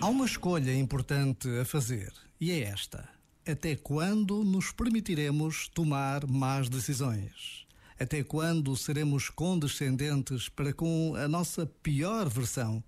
Há uma escolha importante a fazer e é esta: até quando nos permitiremos tomar más decisões? Até quando seremos condescendentes para com a nossa pior versão?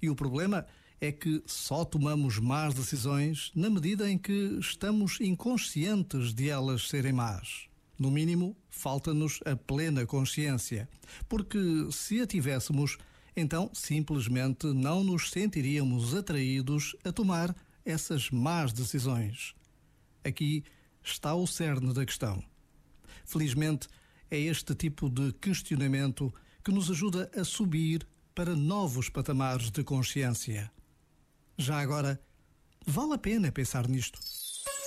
E o problema é que só tomamos más decisões na medida em que estamos inconscientes de elas serem más. No mínimo, falta-nos a plena consciência, porque se a tivéssemos, então simplesmente não nos sentiríamos atraídos a tomar essas más decisões. Aqui está o cerne da questão. Felizmente, é este tipo de questionamento que nos ajuda a subir para novos patamares de consciência. Já agora, vale a pena pensar nisto.